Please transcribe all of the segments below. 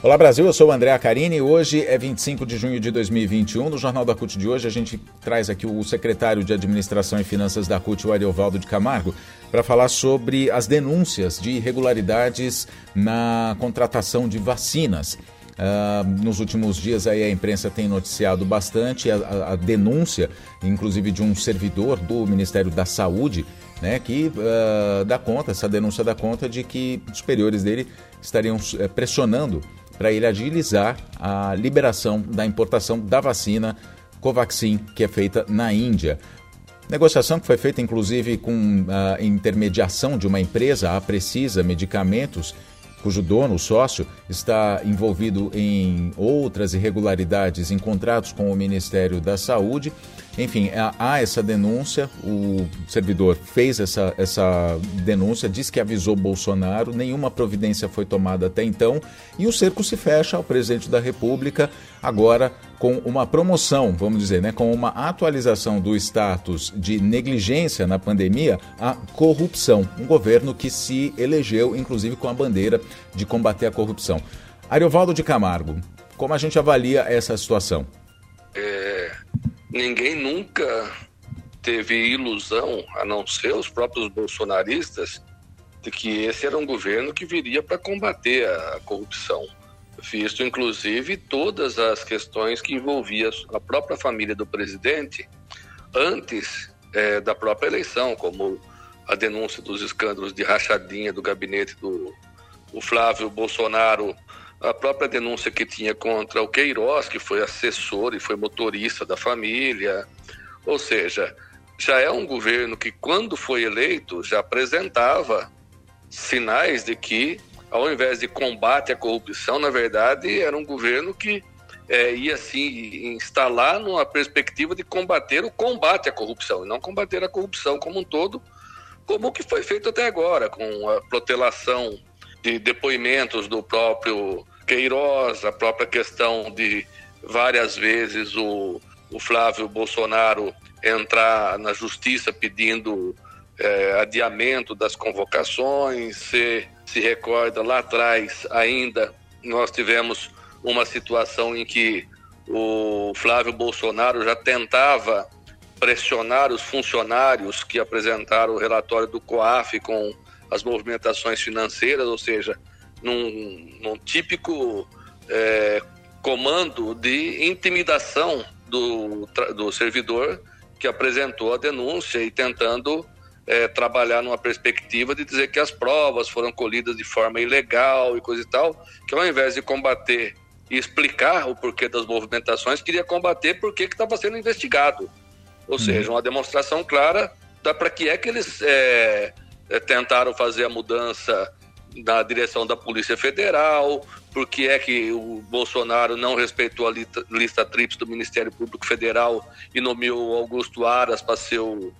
Olá Brasil, eu sou o André Acarini. Hoje é 25 de junho de 2021. No Jornal da CUT de hoje, a gente traz aqui o secretário de Administração e Finanças da CUT, o Ariovaldo de Camargo, para falar sobre as denúncias de irregularidades na contratação de vacinas. Uh, nos últimos dias aí a imprensa tem noticiado bastante a, a, a, denúncia, inclusive de um servidor do Ministério da Saúde, né, que uh, dá conta, essa denúncia dá conta de que superiores dele estariam uh, pressionando para ele agilizar a liberação da importação da vacina Covaxin, que é feita na Índia. Negociação que foi feita inclusive com a intermediação de uma empresa, a Precisa Medicamentos, cujo dono, o sócio, está envolvido em outras irregularidades em contratos com o Ministério da Saúde. Enfim, há essa denúncia, o servidor fez essa, essa denúncia, disse que avisou Bolsonaro, nenhuma providência foi tomada até então, e o cerco se fecha ao presidente da República, agora com uma promoção, vamos dizer, né, com uma atualização do status de negligência na pandemia à corrupção. Um governo que se elegeu, inclusive, com a bandeira de combater a corrupção. Ariovaldo de Camargo, como a gente avalia essa situação? É, ninguém nunca teve ilusão, a não ser os próprios bolsonaristas, de que esse era um governo que viria para combater a corrupção. Visto, inclusive, todas as questões que envolviam a própria família do presidente antes é, da própria eleição, como a denúncia dos escândalos de rachadinha do gabinete do Flávio Bolsonaro a própria denúncia que tinha contra o Queiroz, que foi assessor e foi motorista da família. Ou seja, já é um governo que, quando foi eleito, já apresentava sinais de que, ao invés de combate à corrupção, na verdade, era um governo que é, ia se instalar numa perspectiva de combater o combate à corrupção, e não combater a corrupção como um todo, como o que foi feito até agora, com a protelação de depoimentos do próprio Queiroz, a própria questão de várias vezes o, o Flávio Bolsonaro entrar na justiça pedindo é, adiamento das convocações. Se se recorda lá atrás ainda nós tivemos uma situação em que o Flávio Bolsonaro já tentava pressionar os funcionários que apresentaram o relatório do COAF com as movimentações financeiras, ou seja, num, num típico é, comando de intimidação do, do servidor que apresentou a denúncia e tentando é, trabalhar numa perspectiva de dizer que as provas foram colhidas de forma ilegal e coisa e tal, que ao invés de combater e explicar o porquê das movimentações, queria combater porque estava sendo investigado. Ou uhum. seja, uma demonstração clara da para que é que eles é, é, tentaram fazer a mudança na direção da Polícia Federal, porque é que o Bolsonaro não respeitou a lista, lista TRIPS do Ministério Público Federal e nomeou Augusto Aras para ser o,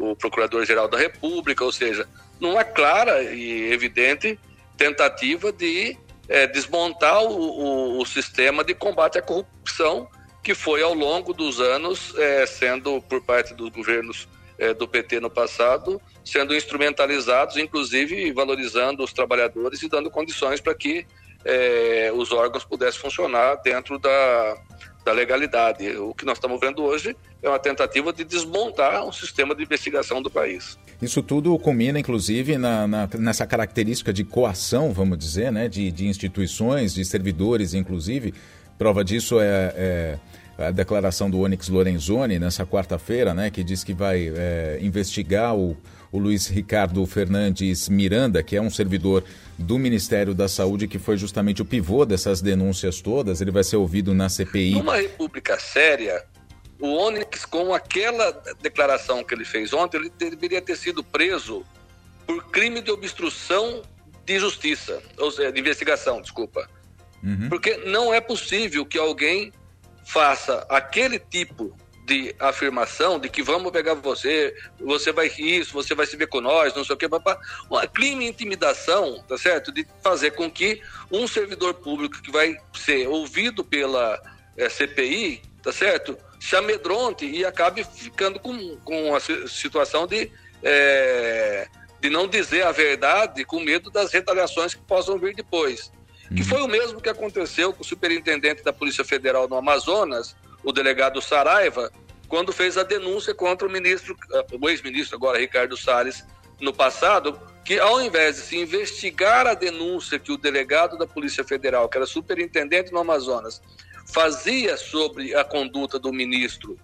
o Procurador-Geral da República, ou seja, numa clara e evidente tentativa de é, desmontar o, o, o, sistema de combate à corrupção que foi ao longo dos anos é, sendo por parte dos governos é, do PT no passado, sendo instrumentalizados, inclusive valorizando os trabalhadores e dando condições para que é, os órgãos pudessem funcionar dentro da, da legalidade. O que nós estamos vendo hoje é uma tentativa de desmontar um sistema de investigação do país. Isso tudo culmina, inclusive, na, na, nessa característica de coação, vamos dizer, né, de, de instituições, de servidores, inclusive. Prova disso é, é a declaração do Onyx Lorenzoni nessa quarta-feira, né, que diz que vai é, investigar o, o Luiz Ricardo Fernandes Miranda, que é um servidor do Ministério da Saúde, que foi justamente o pivô dessas denúncias todas. Ele vai ser ouvido na CPI. Numa república séria, o Onyx, com aquela declaração que ele fez ontem, ele deveria ter sido preso por crime de obstrução de justiça, ou seja, de investigação, desculpa. Uhum. Porque não é possível que alguém faça aquele tipo de afirmação de que vamos pegar você, você vai isso, você vai se ver com nós, não sei o que, papá. Crime de intimidação, tá certo? De fazer com que um servidor público que vai ser ouvido pela é, eh, CPI, tá certo? Se amedronte e acabe ficando com, com a situação de, é, de não dizer a verdade com medo das retaliações que possam vir depois. Que foi o mesmo que aconteceu com o superintendente da Polícia Federal no Amazonas, o delegado Saraiva, quando fez a denúncia contra o ministro, o ex-ministro agora Ricardo Salles, no passado, que ao invés de se investigar a denúncia que o delegado da Polícia Federal, que era superintendente no Amazonas, fazia sobre a conduta do ministro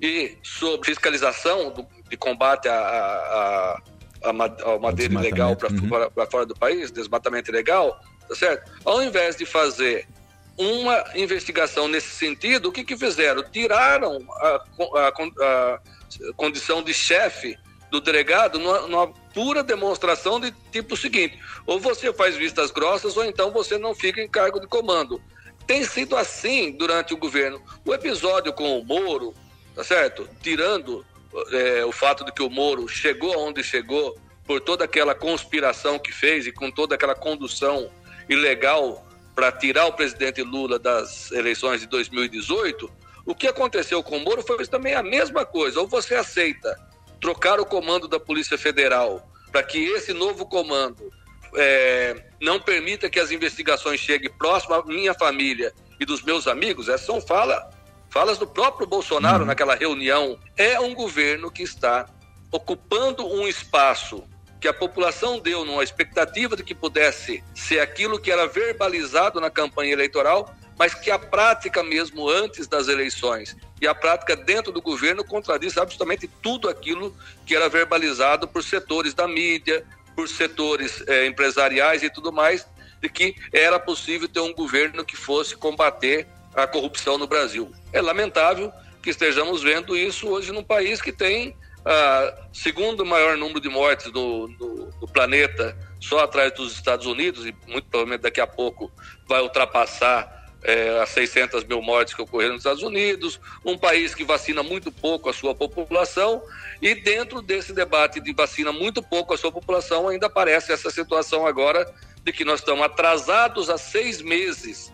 e sobre fiscalização do, de combate à, à, à, madeira ilegal para uhum. fora do país, desmatamento ilegal, tá certo? Ao invés de fazer uma investigação nesse sentido, o que, que fizeram? Tiraram a, a, a condição de chefe do delegado numa, numa, pura demonstração de tipo seguinte: ou você faz vistas grossas, ou então você não fica em cargo de comando. Tem sido assim durante o governo. O episódio com o Moro, tá certo? Tirando é, o fato de que o Moro chegou onde chegou por toda aquela conspiração que fez e com toda aquela condução ilegal para tirar o presidente Lula das eleições de 2018, o que aconteceu com o Moro foi também a mesma coisa. Ou você aceita trocar o comando da Polícia Federal para que esse novo comando é, não permita que as investigações cheguem próximo à minha família e dos meus amigos, essas são fala, falas do próprio Bolsonaro uhum. naquela reunião. É um governo que está ocupando um espaço que a população deu numa expectativa de que pudesse ser aquilo que era verbalizado na campanha eleitoral, mas que a prática mesmo antes das eleições e a prática dentro do governo contradiz absolutamente tudo aquilo que era verbalizado por setores da mídia, por setores eh, empresariais e tudo mais, de que era possível ter um governo que fosse combater a corrupção no Brasil. É lamentável que estejamos vendo isso hoje num país que tem ah, segundo maior número de mortes do, do, do, planeta, só atrás dos Estados Unidos, e muito provavelmente daqui a pouco vai ultrapassar é, as 600 mil mortes que ocorreram nos Estados Unidos, um país que vacina muito pouco a sua população, e dentro desse debate de vacina muito pouco a sua população, ainda aparece essa situação agora de que nós estamos atrasados há seis meses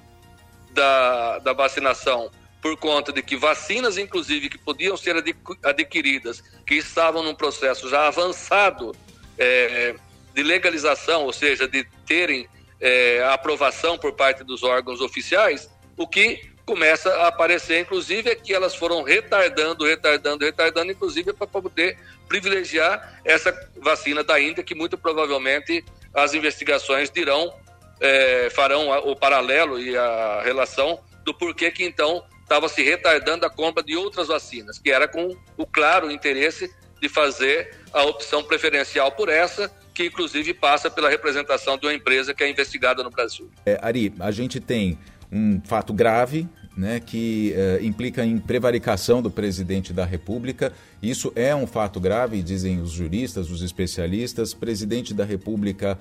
da, da vacinação por conta de que vacinas, inclusive, que podiam ser adquiridas, que estavam num processo já avançado é, de legalização, ou seja, de terem é, aprovação por parte dos órgãos oficiais, o que começa a aparecer, inclusive, é que elas foram retardando, retardando, retardando, inclusive para poder privilegiar essa vacina da Índia, que muito provavelmente as investigações dirão, é, farão o paralelo e a relação do porquê que então estava se retardando a compra de outras vacinas, que era com o claro interesse de fazer a opção preferencial por essa, que inclusive passa pela representação de uma empresa que é investigada no Brasil. É, Ari, a gente tem um fato grave né, que uh, implica em prevaricação do presidente da República. Isso é um fato grave, dizem os juristas, os especialistas. O presidente da República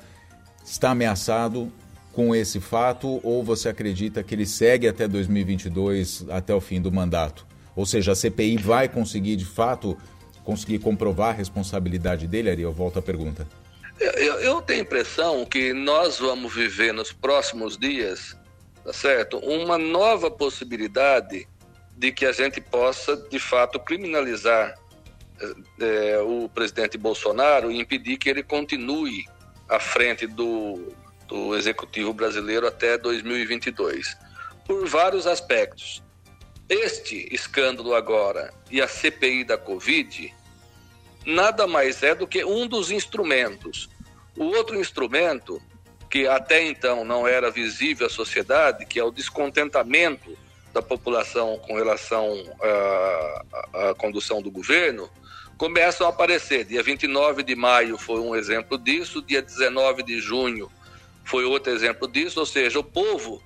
está ameaçado, com esse fato ou você acredita que ele segue até 2022, até o fim do mandato? Ou seja, a CPI vai conseguir de fato conseguir comprovar a responsabilidade dele, Ari? Eu volto à pergunta. Eu, eu tenho a impressão que nós vamos viver nos próximos dias, tá certo? Uma nova possibilidade de que a gente possa, de fato, criminalizar é, o presidente Bolsonaro e impedir que ele continue à frente do, do Executivo brasileiro até 2022, por vários aspectos. Este escândalo agora e a CPI da Covid nada mais é do que um dos instrumentos. O outro instrumento, que até então não era visível à sociedade, que é o descontentamento da população com relação à, à condução do governo, começam a aparecer. Dia 29 de maio foi um exemplo disso, dia 19 de junho foi outro exemplo disso, ou seja, o povo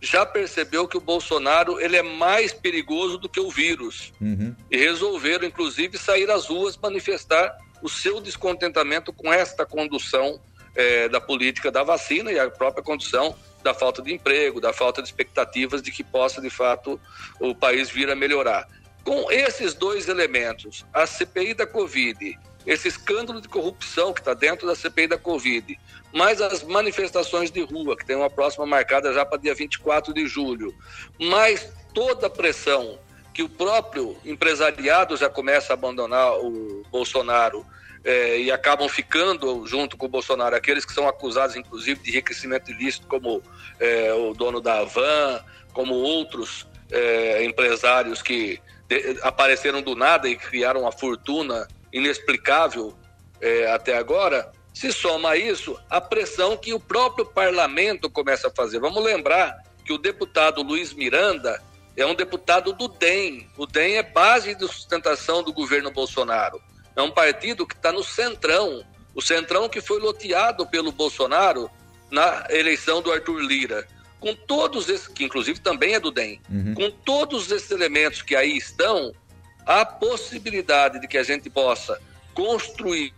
já percebeu que o Bolsonaro ele é mais perigoso do que o vírus uhum. e resolveram inclusive sair às ruas manifestar o seu descontentamento com esta condução é, da política da vacina e a própria condução da falta de emprego, da falta de expectativas de que possa de fato o país vir a melhorar. Com esses dois elementos, a CPI da Covid, esse escândalo de corrupção que está dentro da CPI da Covid, mais as manifestações de rua, que tem uma próxima marcada já para dia 24 de julho, mais toda a pressão que o próprio empresariado já começa a abandonar o Bolsonaro é, e acabam ficando junto com o Bolsonaro aqueles que são acusados, inclusive, de enriquecimento ilícito, como é, o dono da Avan, como outros é, empresários que apareceram do nada e criaram uma fortuna inexplicável até agora. Se soma a isso a pressão que o próprio parlamento começa a fazer. Vamos lembrar que o deputado Luiz Miranda é um deputado do DEM. O DEM é base de sustentação do governo Bolsonaro. É um partido que está no centrão. O centrão que foi loteado pelo Bolsonaro na eleição do Arthur Lira. Com todos esses, que inclusive também é do DEM, uhum. com todos esses elementos que aí estão, há possibilidade de que a gente possa construir,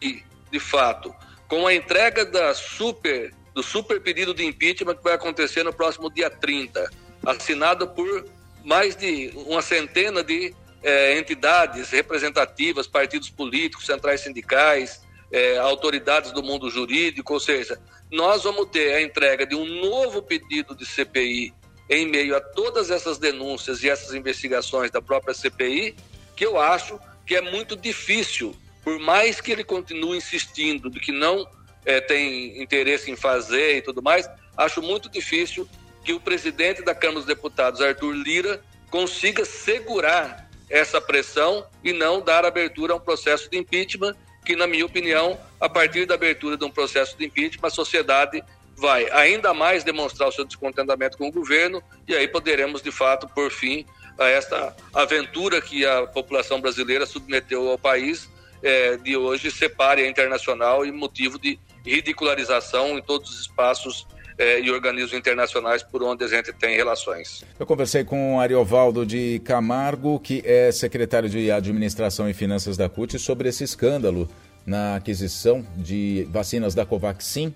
de fato, com a entrega da super, do super pedido de impeachment que vai acontecer no próximo dia 30, assinado por mais de uma centena de é, entidades representativas, partidos políticos, centrais sindicais, é, autoridades do mundo jurídico, ou seja, nós vamos ter a entrega de um novo pedido de CPI em meio a todas essas denúncias e essas investigações da própria CPI, que eu acho que é muito difícil, por mais que ele continue insistindo de que não é, tem interesse em fazer e tudo mais, acho muito difícil que o presidente da Câmara dos Deputados, Arthur Lira, consiga segurar essa pressão e não dar abertura a um processo de impeachment, que, na minha opinião, a partir da abertura de um processo de impeachment, a sociedade vai ainda mais demonstrar o seu descontentamento com o governo e aí poderemos, de fato, por fim a esta aventura que a população brasileira submeteu ao país é, de hoje separe a internacional e motivo de ridicularização em todos os espaços é, e organismos internacionais por onde a gente tem relações. Eu conversei com Ariovaldo de Camargo, que é secretário de Administração e Finanças da CUT, sobre esse escândalo na aquisição de vacinas da Covaxin,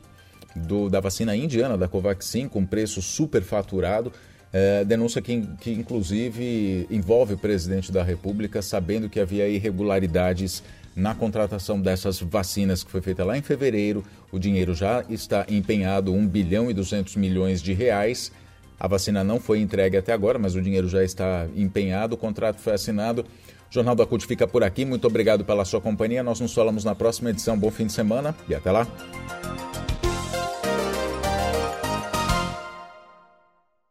do, da vacina indiana da Covaxin, com preço superfaturado. É, denúncia que, que, inclusive, envolve o presidente da República, sabendo que havia irregularidades na contratação dessas vacinas que foi feita lá em fevereiro. O dinheiro já está empenhado, 1 bilhão e 200 milhões de reais. A vacina não foi entregue até agora, mas o dinheiro já está empenhado, o contrato foi assinado. O Jornal da CUT fica por aqui. Muito obrigado pela sua companhia. Nós nos falamos na próxima edição. Bom fim de semana e até lá.